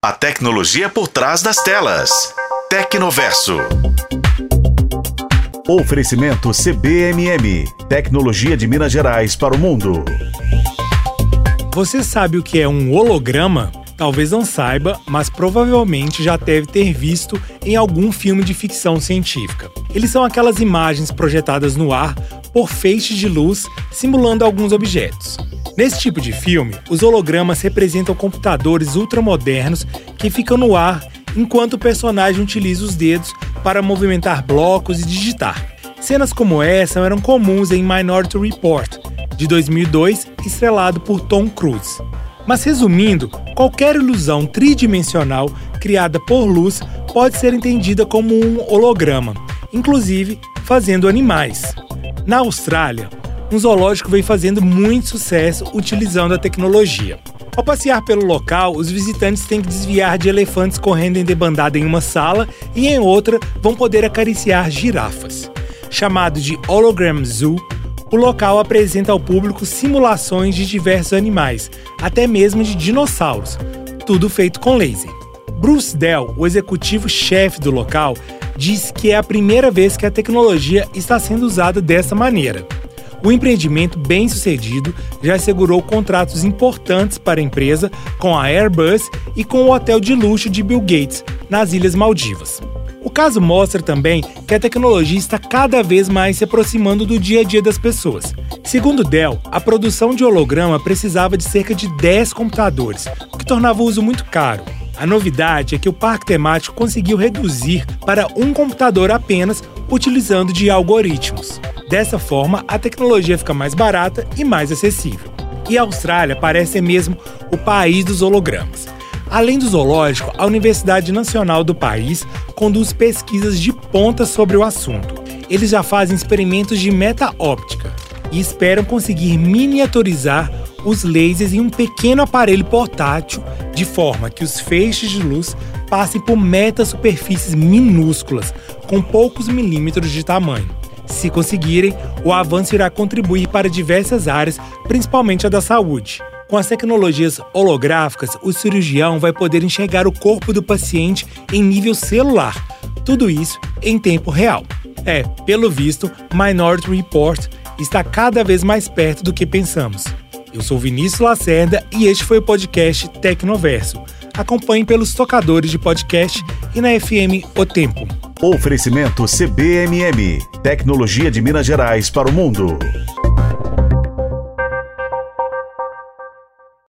A tecnologia por trás das telas. Tecnoverso. Oferecimento CBMM. Tecnologia de Minas Gerais para o mundo. Você sabe o que é um holograma? Talvez não saiba, mas provavelmente já deve ter visto em algum filme de ficção científica. Eles são aquelas imagens projetadas no ar por feixes de luz simulando alguns objetos. Nesse tipo de filme, os hologramas representam computadores ultramodernos que ficam no ar enquanto o personagem utiliza os dedos para movimentar blocos e digitar. Cenas como essa eram comuns em Minority Report, de 2002, estrelado por Tom Cruise. Mas resumindo, qualquer ilusão tridimensional criada por luz pode ser entendida como um holograma, inclusive fazendo animais. Na Austrália, um zoológico vem fazendo muito sucesso utilizando a tecnologia. Ao passear pelo local, os visitantes têm que desviar de elefantes correndo em debandada em uma sala e em outra vão poder acariciar girafas. Chamado de Hologram Zoo, o local apresenta ao público simulações de diversos animais, até mesmo de dinossauros, tudo feito com laser. Bruce Dell, o executivo-chefe do local, diz que é a primeira vez que a tecnologia está sendo usada dessa maneira. O empreendimento bem-sucedido já assegurou contratos importantes para a empresa com a Airbus e com o hotel de luxo de Bill Gates, nas Ilhas Maldivas. O caso mostra também que a tecnologia está cada vez mais se aproximando do dia a dia das pessoas. Segundo Dell, a produção de holograma precisava de cerca de 10 computadores, o que tornava o uso muito caro. A novidade é que o parque temático conseguiu reduzir para um computador apenas utilizando de algoritmos. Dessa forma, a tecnologia fica mais barata e mais acessível. E a Austrália parece ser mesmo o país dos hologramas. Além do zoológico, a Universidade Nacional do país conduz pesquisas de ponta sobre o assunto. Eles já fazem experimentos de meta-óptica e esperam conseguir miniaturizar os lasers em um pequeno aparelho portátil de forma que os feixes de luz passem por meta-superfícies minúsculas, com poucos milímetros de tamanho. Se conseguirem, o avanço irá contribuir para diversas áreas, principalmente a da saúde. Com as tecnologias holográficas, o cirurgião vai poder enxergar o corpo do paciente em nível celular. Tudo isso em tempo real. É, pelo visto, Minority Report está cada vez mais perto do que pensamos. Eu sou Vinícius Lacerda e este foi o podcast Tecnoverso. Acompanhe pelos tocadores de podcast e na FM O Tempo. Oferecimento CBMM Tecnologia de Minas Gerais para o mundo.